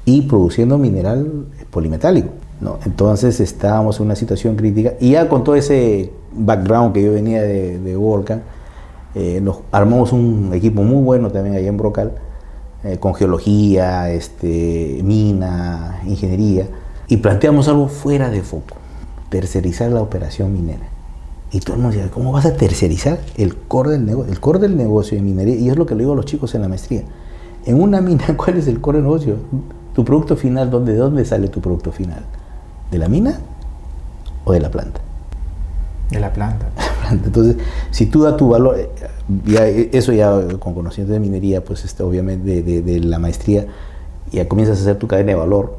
Y produciendo mineral polimetálico. ¿No? Entonces estábamos en una situación crítica y ya con todo ese background que yo venía de, de eh, nos armamos un equipo muy bueno también allá en Brocal, eh, con geología, este, mina, ingeniería, y planteamos algo fuera de foco, tercerizar la operación minera. Y todo el mundo dice, ¿cómo vas a tercerizar el core del negocio? El core del negocio de minería, y es lo que le digo a los chicos en la maestría. En una mina, ¿cuál es el core del negocio? Tu producto final, ¿dónde, ¿de dónde sale tu producto final? ¿De la mina o de la planta?
De la planta.
Entonces, si tú das tu valor, eh, ya, eso ya con conocimiento de minería, pues este, obviamente de, de, la maestría, ya comienzas a hacer tu cadena de valor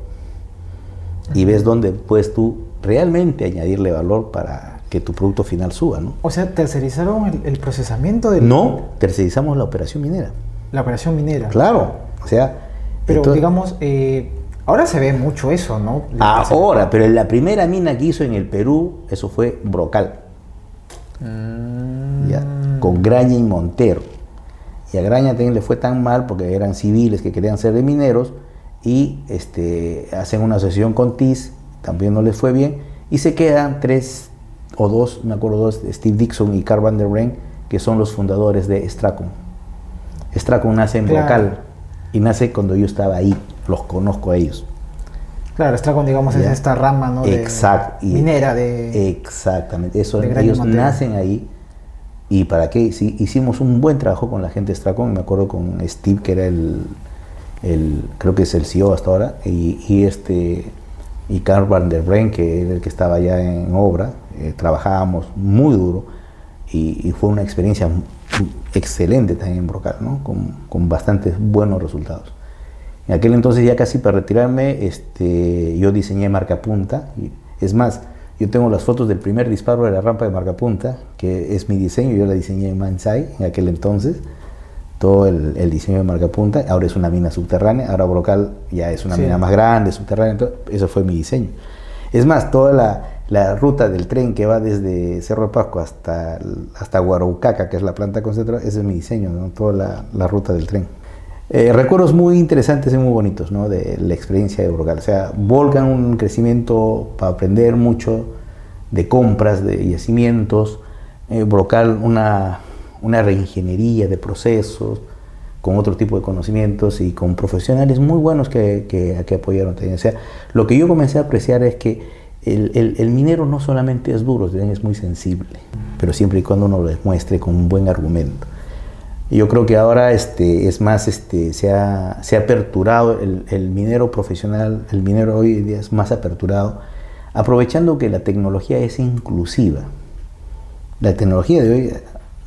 y ves dónde puedes tú realmente añadirle valor para que tu producto final suba, ¿no?
O sea, tercerizaron el, procesamiento del...
No, tercerizamos la operación minera.
La operación minera.
Claro, o sea...
Pero digamos, eh, ahora se ve mucho eso, ¿no?
Ahora, pero en la primera mina que hizo en el Perú, eso fue Brocal. Mm. Ya, con Graña y Montero. Y a Graña también le fue tan mal porque eran civiles que querían ser de mineros y este, hacen una sesión con TIS, también no les fue bien, y se quedan tres o dos, me acuerdo dos, Steve Dixon y Carl Van der Ren, que son los fundadores de Stracon. Stracon nace en Brocal y nace cuando yo estaba ahí, los conozco a ellos.
Claro, Stracon, digamos, es esta rama ¿no?
Exacto.
minera de.
Exactamente, eso, ellos nacen ahí. ¿Y para qué? Sí, hicimos un buen trabajo con la gente de Stracon, me acuerdo con Steve, que era el, el creo que es el CEO hasta ahora, y, y este y Carl Van der Bren, que era el que estaba ya en obra, eh, trabajábamos muy duro y, fue una experiencia excelente también en Brocal, ¿no? con, con, bastantes buenos resultados. En aquel entonces ya casi para retirarme, este, yo diseñé marca punta, y, es más, yo tengo las fotos del primer disparo de la rampa de marca punta, que es mi diseño, yo la diseñé en Mansai en aquel entonces, todo el, el, diseño de marca punta, ahora es una mina subterránea, ahora Brocal ya es una mina más grande, subterránea, eso fue mi diseño. Es más, toda la, la ruta del tren que va desde Cerro de Pascua hasta, hasta Guaraucaca, que es la planta concentrada, ese es mi diseño, ¿no? toda la, la, ruta del tren. Eh, recuerdos muy interesantes y muy bonitos ¿no? de la experiencia de Brocal. O sea, Volcan un crecimiento para aprender mucho de compras, de yacimientos. Eh, Brocal una, una reingeniería de procesos, con otro tipo de conocimientos y con profesionales muy buenos que, que, apoyaron también. O sea, lo que yo comencé a apreciar es que el, minero no solamente es duro, es muy sensible, pero siempre y cuando uno lo demuestre con un buen argumento. Yo creo que ahora este, es más, este, se, ha, aperturado el, minero profesional, el minero hoy día es más aperturado, aprovechando que la tecnología es inclusiva. La tecnología de hoy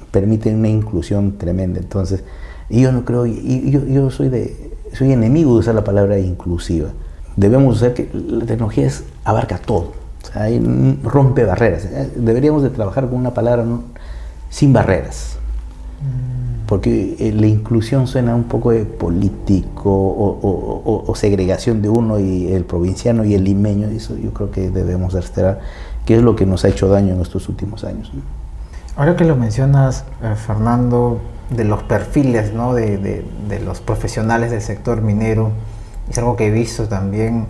permite una inclusión tremenda. Entonces, yo no creo, yo, yo soy, de, soy enemigo de usar la palabra inclusiva debemos ser que la tecnología es, abarca todo, o rompe barreras. Eh, deberíamos de trabajar con una palabra sin barreras, mm. Porque eh, la inclusión suena un poco de político o, segregación de uno y el provinciano y el limeño, eso yo creo que debemos restaurar, que es lo que nos ha hecho daño en estos últimos años.
Ahora que lo mencionas, eh, Fernando, de los perfiles ¿no? de, de los profesionales del sector minero, es algo que he visto también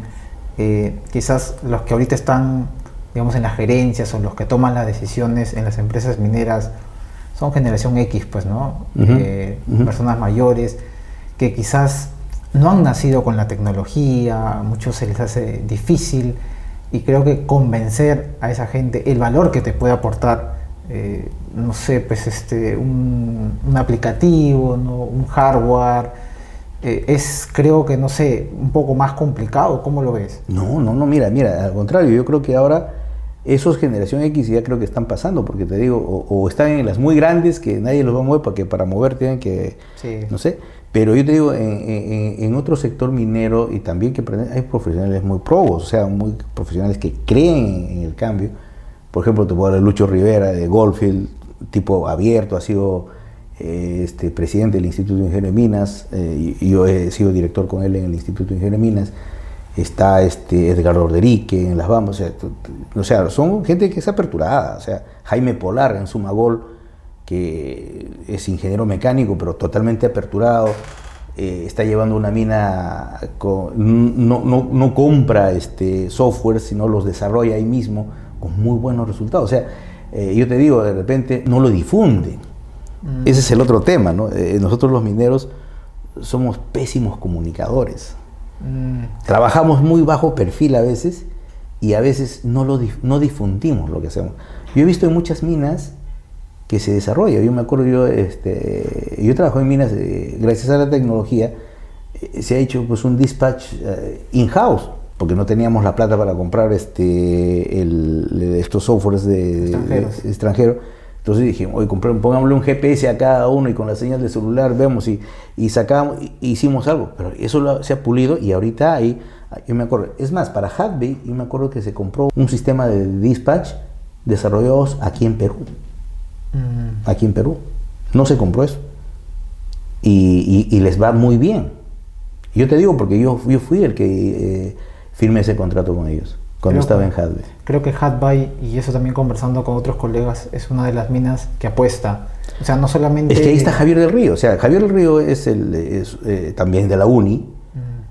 eh, quizás los que ahorita están, digamos, en las gerencias o los que toman las decisiones en las empresas mineras son generación X, pues, ¿no? Eh, personas mayores que quizás no han nacido con la tecnología, a muchos se les hace difícil y creo que convencer a esa gente el valor que te puede aportar, eh, no sé, pues este, un, aplicativo, un hardware, eh, es creo que, no sé, un poco más complicado, ¿cómo lo ves?
No, no, no, mira, mira, al contrario, yo creo que ahora esos generación X ya creo que están pasando, porque te digo, o, están en las muy grandes que nadie los va a mover, porque para mover tienen que, no sé, pero yo te digo, en, otro sector minero y también que hay profesionales muy probos, o sea, muy profesionales que creen en el cambio. Por ejemplo, te puedo hablar de Lucho Rivera de Goldfield, tipo abierto, ha sido eh, este, presidente del Instituto de Ingeniería de Minas, eh, y yo he sido director con él en el Instituto de Ingeniería de Minas. Está este Edgar Orderique en Las Bambas, o sea, o sea, son gente que es aperturada, o sea, Jaime Polar en Sumagol que es ingeniero mecánico, pero totalmente aperturado, eh, está llevando una mina, no, compra este, software, sino los desarrolla ahí mismo con muy buenos resultados. O sea, eh, yo te digo, de repente no lo difunden. Mm. Ese es el otro tema, ¿no? Eh, nosotros los mineros somos pésimos comunicadores. Mm. Trabajamos muy bajo perfil a veces y a veces no, lo, no difundimos lo que hacemos. Yo he visto en muchas minas que se desarrolla. Yo me acuerdo, yo, este, yo trabajo en minas, eh, gracias a la tecnología, eh, se ha hecho pues un dispatch eh, in-house, porque no teníamos la plata para comprar este, estos softwares de, extranjero. Entonces dije, oye, pongámosle un GPS a cada uno y con la señal de celular vemos y, y sacamos, hicimos algo. Pero eso se ha pulido y ahorita ahí, yo me acuerdo, es más, para Hadby, yo me acuerdo que se compró un sistema de dispatch desarrollados aquí en Perú aquí en Perú. No se compró eso. Y, les va muy bien. Yo te digo porque yo, yo fui el que eh, firmé ese contrato con ellos cuando estaba en Hadby.
Creo que Hadby, y eso también conversando con otros colegas, es una de las minas que apuesta. O sea, no solamente...
Es que ahí está Javier del Río. O sea, Javier del Río es, el, eh, también de la UNI,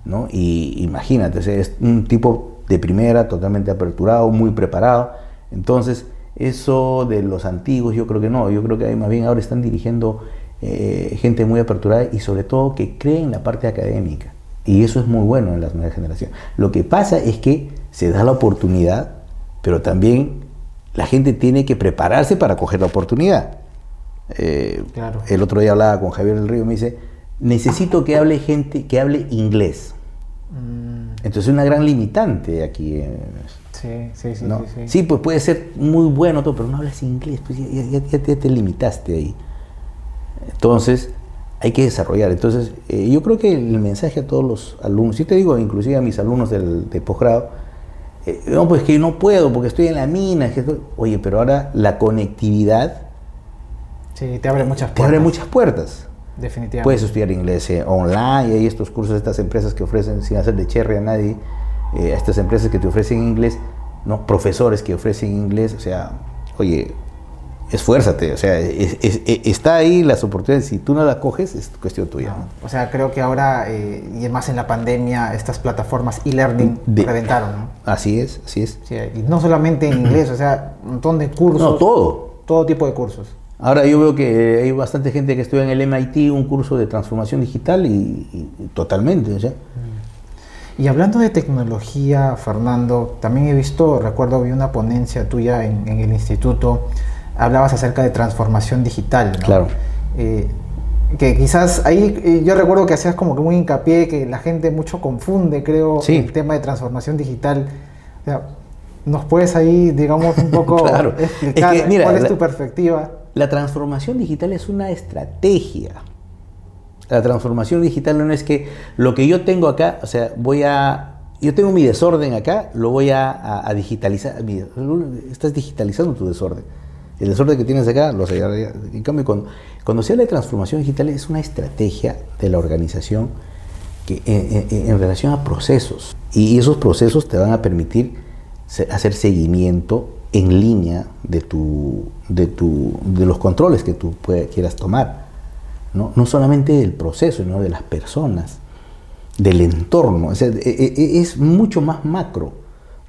¿no? Y imagínate, es un tipo de primera, totalmente aperturado, muy preparado. Entonces, eso de los antiguos, yo creo que no, yo creo que más bien ahora están dirigiendo eh, gente muy aperturada y sobre todo que cree en la parte académica. Y eso es muy bueno en las nuevas generaciones. Lo que pasa es que se da la oportunidad, pero también la gente tiene que prepararse para coger la oportunidad. Eh, el otro día hablaba con Javier del Río y me dice, necesito que hable gente que hable inglés. Mm. Entonces es una gran limitante aquí.
Sí, sí, sí,
sí, pues puede ser muy bueno todo, pero no hablas inglés, pues ya, te limitaste ahí. Entonces, hay que desarrollar. Entonces, eh, yo creo que el mensaje a todos los alumnos, yo te digo, inclusive a mis alumnos del, de posgrado, eh, no, pues que no puedo porque estoy en la mina. Que Oye, pero ahora la conectividad...
Sí, te abre muchas puertas.
Te abre muchas puertas.
Definitivamente.
Puedes estudiar inglés eh, online, hay estos cursos estas empresas que ofrecen sin hacer de cherry a nadie eh, a estas empresas que te ofrecen inglés, ¿no? profesores que ofrecen inglés, o sea, oye, esfuérzate, o sea, está ahí las oportunidades, si tú no las coges es cuestión tuya.
O sea, creo que ahora, eh, y además en la pandemia, estas plataformas e-learning reventaron. ¿no?
Así es, así es.
y no solamente en inglés, o sea, un montón de cursos.
No, todo.
Todo tipo de cursos.
Ahora yo veo que hay bastante gente que estudia en el MIT un curso de transformación digital y, totalmente, o sea. Mm.
Y hablando de tecnología, Fernando, también he visto, recuerdo, vi una ponencia tuya en, el instituto, hablabas acerca de transformación digital. ¿no?
Claro.
Eh, que quizás ahí eh, yo recuerdo que hacías como que muy hincapié, que la gente mucho confunde, creo, el tema de transformación digital. O sea, ¿Nos puedes ahí, digamos, un poco explicar cuál es tu perspectiva?
La transformación digital es una estrategia la transformación digital no es que lo que yo tengo acá, o sea, voy a... Yo tengo mi desorden acá, lo voy a, digitalizar. Estás digitalizando tu desorden. El desorden que tienes acá, lo sé. En cambio, cuando, se habla de transformación digital, es una estrategia de la organización que, en, relación a procesos. Y esos procesos te van a permitir hacer seguimiento en línea de, tu, de, tu, de los controles que tú quieras tomar. ¿no? solamente del proceso, sino de las personas. del entorno. E, e, e, es mucho más macro.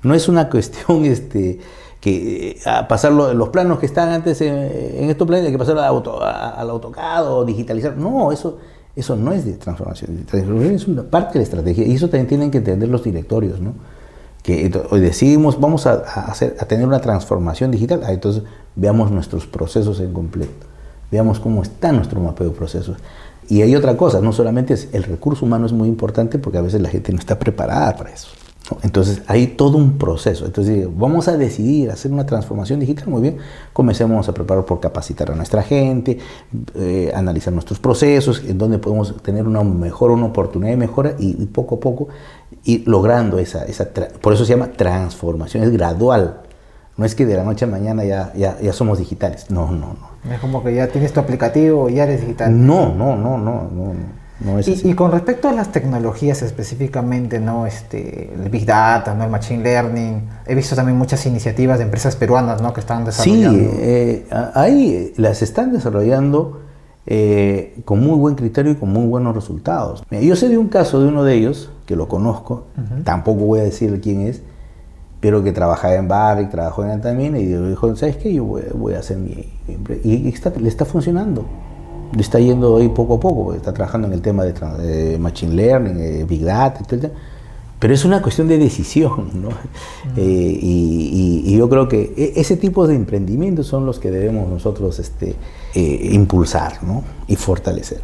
No es una cuestión este, que eh, a pasar los planos que están antes en, estos planes hay que pasar al, auto, AutoCAD digitalizar. No, eso, eso no es de transformación. Transformación es una parte de la estrategia y eso también tienen que entender los directorios, ¿no? Que hoy decidimos, vamos a, hacer, a tener una transformación digital, ah, entonces veamos nuestros procesos en completo, veamos cómo está nuestro mapeo de procesos. Y hay otra cosa, no solamente es el recurso humano es muy importante porque a veces la gente no está preparada para eso. Entonces hay todo un proceso. Entonces vamos a decidir hacer una transformación digital, muy bien, comencemos a preparar por capacitar a nuestra gente, eh, analizar nuestros procesos, en donde podemos tener una mejor, una oportunidad de mejora y, poco a poco ir logrando esa, esa por eso se llama transformación, es gradual. No es que de la noche a mañana ya, ya, ya somos digitales. No, no, no.
Es como que ya tienes tu aplicativo y ya eres digital.
No, no, no, no, no
y, con respecto a las tecnologías específicamente, ¿no? Este, el Big Data, ¿no? el Machine Learning, he visto también muchas iniciativas de empresas peruanas ¿no? que están desarrollando.
Sí, eh, ahí las están desarrollando eh, con muy buen criterio y con muy buenos resultados. Yo sé de un caso de uno de ellos, que lo conozco, tampoco voy a decir quién es, pero que trabajaba en Barrick, trabajó en Altamina y dijo, ¿sabes qué? Yo voy, a hacer mi... Y le está funcionando le está yendo ahí poco a poco, está trabajando en el tema de, Machine Learning, Big Data, etc. Pero es una cuestión de decisión, ¿no? Eh, y, yo creo que e, ese tipo de emprendimientos son los que debemos nosotros este, eh, impulsar ¿no? y fortalecer.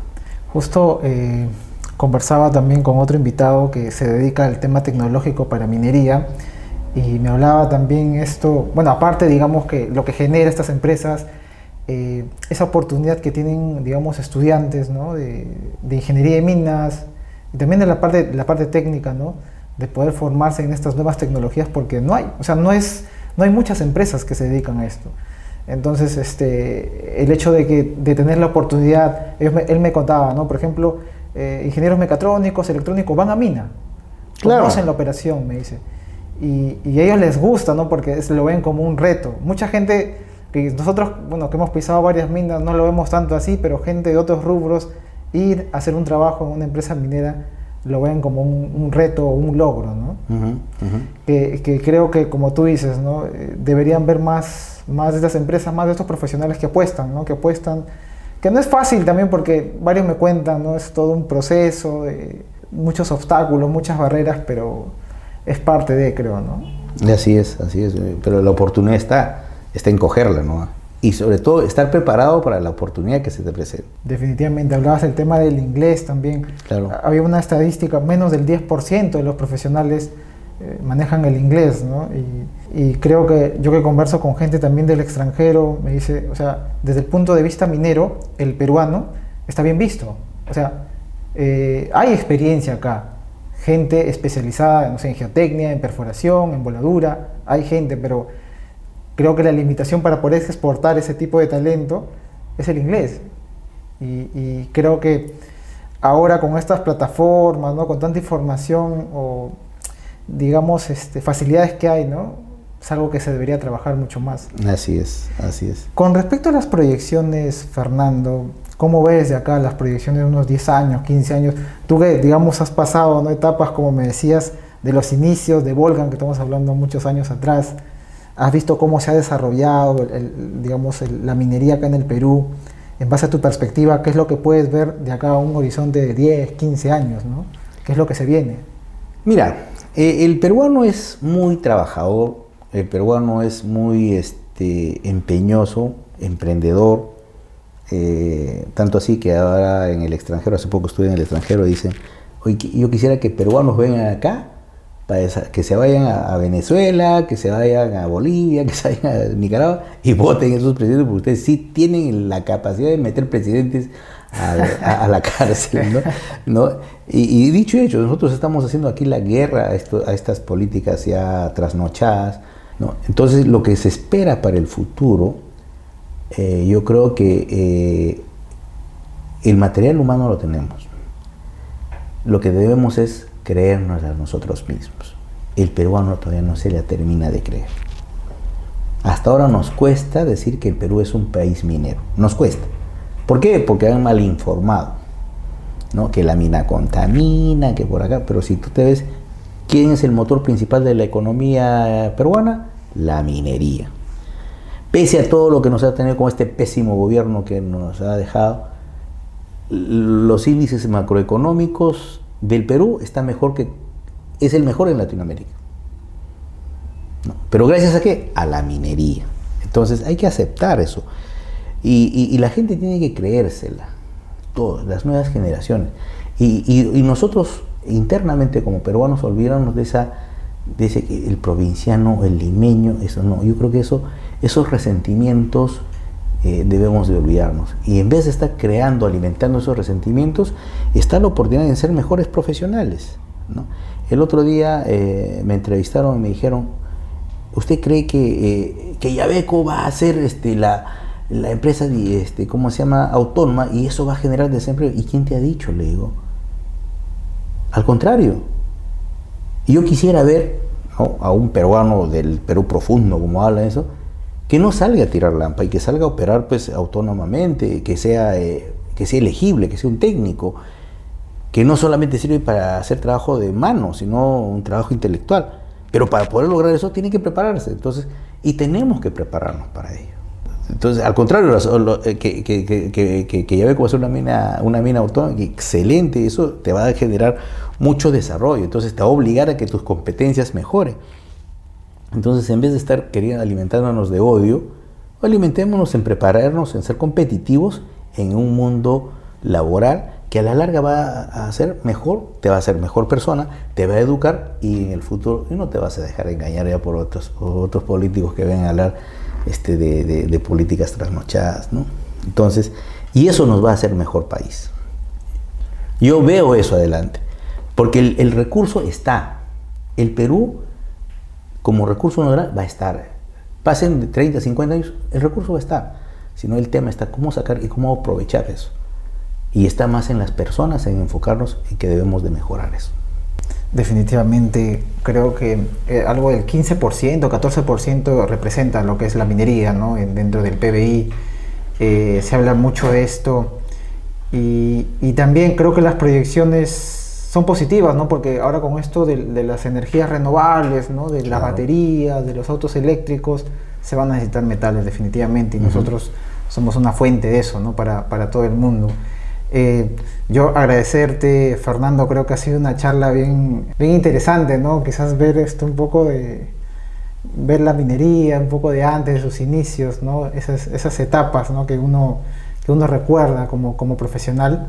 Justo eh, conversaba también con otro invitado que se dedica al tema tecnológico para minería y me hablaba también esto, bueno, aparte digamos que lo que genera estas empresas eh, esa oportunidad que tienen, digamos, estudiantes ¿no? de, ingeniería de minas y también de la parte, la parte técnica, ¿no? de poder formarse en estas nuevas tecnologías, porque no hay, o sea, no, es, no hay muchas empresas que se dedican a esto. Entonces, este, el hecho de, que, de tener la oportunidad, él me, contaba, ¿no? por ejemplo, eh, ingenieros mecatrónicos, electrónicos, van a mina, claro. conocen la operación, me dice. Y, y, a ellos les gusta, ¿no? porque lo ven como un reto. Mucha gente que nosotros, bueno, que hemos pisado varias minas, no lo vemos tanto así, pero gente de otros rubros, ir a hacer un trabajo en una empresa minera, lo ven como un, reto o un logro, ¿no? Que, creo que, como tú dices, ¿no? Eh, deberían ver más, más de estas empresas, más de estos profesionales que apuestan, ¿no? Que apuestan, que no es fácil también porque varios me cuentan, ¿no? Es todo un proceso, de muchos obstáculos, muchas barreras, pero es parte de, creo, ¿no?
Así es, así es, pero la oportunidad está está en cogerla, ¿no? Y sobre todo estar preparado para la oportunidad que se te presente.
Definitivamente, hablabas del tema del inglés también. Claro. Había una estadística, menos del 10% de los profesionales eh, manejan el inglés, ¿no? Y, y, creo que yo que converso con gente también del extranjero, me dice, o sea, desde el punto de vista minero, el peruano está bien visto. O sea, eh, hay experiencia acá, gente especializada, no sé, en geotecnia, en perforación, en voladura, hay gente, pero creo que la limitación para poder exportar ese tipo de talento es el inglés. Y, creo que ahora con estas plataformas, ¿no? con tanta información o digamos este, facilidades que hay, ¿no? es algo que se debería trabajar mucho más.
Así es, así es.
Con respecto a las proyecciones, Fernando, ¿cómo ves de acá las proyecciones de unos 10 años, 15 años? Tú que, digamos, has pasado ¿no? etapas, como me decías, de los inicios de Volgan, que estamos hablando muchos años atrás, has visto cómo se ha desarrollado digamos, la minería acá en el Perú. En base a tu perspectiva, ¿qué es lo que puedes ver de acá a un horizonte de 10, 15 años? ¿no? ¿Qué es lo que se viene?
Mira, eh, el peruano es muy trabajador, el peruano es muy este, empeñoso, emprendedor, eh, tanto así que ahora en el extranjero, hace poco estuve en el extranjero, dicen, yo quisiera que peruanos vengan acá que se vayan a, Venezuela, que se vayan a Bolivia, que se vayan a Nicaragua y voten esos presidentes, porque ustedes sí tienen la capacidad de meter presidentes a, la cárcel. ¿no? Y, dicho y hecho, nosotros estamos haciendo aquí la guerra a, estas políticas ya trasnochadas. ¿no? Entonces, lo que se espera para el futuro, eh, yo creo que eh, el material humano lo tenemos. Lo que debemos es creernos a nosotros mismos. El peruano todavía no se le termina de creer. Hasta ahora nos cuesta decir que el Perú es un país minero. Nos cuesta. ¿Por qué? Porque han mal informado. ¿no? que la mina contamina, que por acá, pero si tú te ves, ¿quién es el motor principal de la economía peruana? La minería. Pese a todo lo que nos ha tenido con este pésimo gobierno que nos ha dejado, los índices macroeconómicos del Perú están mejor que, es el mejor en Latinoamérica. Pero gracias a qué? A la minería. Entonces hay que aceptar eso. Y, la gente tiene que creérsela, todas, las nuevas generaciones. Y, nosotros internamente como peruanos olvidarnos de esa, de ese el provinciano, el limeño, eso no. Yo creo que eso, esos resentimientos eh, debemos de olvidarnos. Y en vez de estar creando, alimentando esos resentimientos, está la oportunidad de ser mejores profesionales. El otro día eh, me entrevistaron y me dijeron, ¿usted cree que, eh, que Yabeco va a ser este, la, la empresa, este, ¿cómo se llama?, autónoma y eso va a generar desempleo. ¿Y quién te ha dicho? Le digo. Al contrario. Yo quisiera ver a un peruano del Perú profundo, como habla eso, que no salga a tirar lampa y que salga a operar pues autónomamente, que sea, eh, que sea elegible, que sea un técnico, que no solamente sirve para hacer trabajo de mano, sino un trabajo intelectual. Pero para poder lograr eso tiene que prepararse. Entonces, y tenemos que prepararnos para ello. Entonces, al contrario, eh, que, que, que, que, ya ve cómo es una mina, una mina autónoma, excelente, eso te va a generar mucho desarrollo, entonces te va a obligar a que tus competencias mejoren. Entonces, en vez de estar queriendo alimentándonos de odio, alimentémonos en prepararnos, en ser competitivos en un mundo laboral que a la larga va a ser mejor, te va a hacer mejor persona, te va a educar y en el futuro no te vas a dejar engañar ya por otros, políticos que vengan a hablar este, de, políticas trasnochadas. ¿no? Entonces, y eso nos va a hacer mejor país. Yo veo eso adelante, porque el recurso está. El Perú, como recurso natural, va a estar. Pasen 30, 50 años, el recurso va a estar. Sino el tema está cómo sacar y cómo aprovechar eso. Y está más en las personas, en enfocarnos en que debemos de mejorar eso.
Definitivamente creo que eh, algo del 15%, 14% representa lo que es la minería ¿no? dentro del PBI. Eh, se habla mucho de esto y, también creo que las proyecciones son positivas, ¿no? porque ahora con esto de, las energías renovables, ¿no? de las baterías, de los autos eléctricos, se van a necesitar metales definitivamente y nosotros somos una fuente de eso ¿no? para, para todo el mundo. Eh, yo agradecerte, Fernando, creo que ha sido una charla bien, bien interesante, ¿no? Quizás ver esto un poco de, ver la minería, un poco de antes, de sus inicios, ¿no? Esas, esas etapas, ¿no? Que uno, que uno recuerda como, como profesional.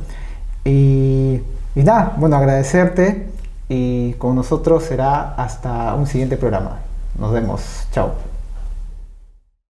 Y, y nada, bueno, agradecerte y con nosotros será hasta un siguiente programa. Nos vemos, chao.